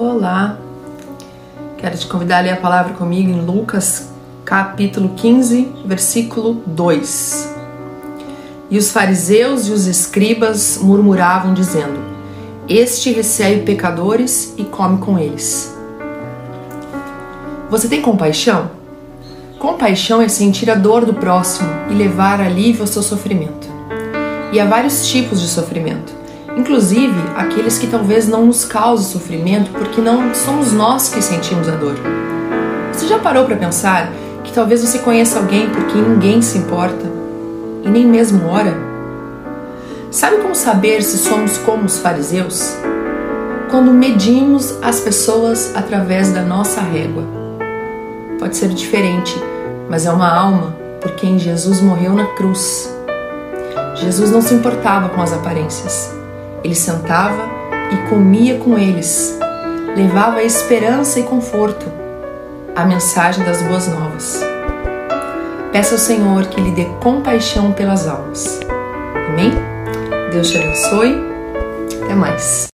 Olá! Quero te convidar a ler a palavra comigo em Lucas capítulo 15, versículo 2. E os fariseus e os escribas murmuravam, dizendo: Este recebe pecadores e come com eles. Você tem compaixão? Compaixão é sentir a dor do próximo e levar alívio ao seu sofrimento. E há vários tipos de sofrimento inclusive aqueles que talvez não nos causem sofrimento porque não somos nós que sentimos a dor. Você já parou para pensar que talvez você conheça alguém porque ninguém se importa e nem mesmo ora? Sabe como saber se somos como os fariseus? Quando medimos as pessoas através da nossa régua. Pode ser diferente, mas é uma alma por quem Jesus morreu na cruz. Jesus não se importava com as aparências. Ele sentava e comia com eles, levava esperança e conforto, a mensagem das boas novas. Peça ao Senhor que lhe dê compaixão pelas almas. Amém? Deus te abençoe. Até mais.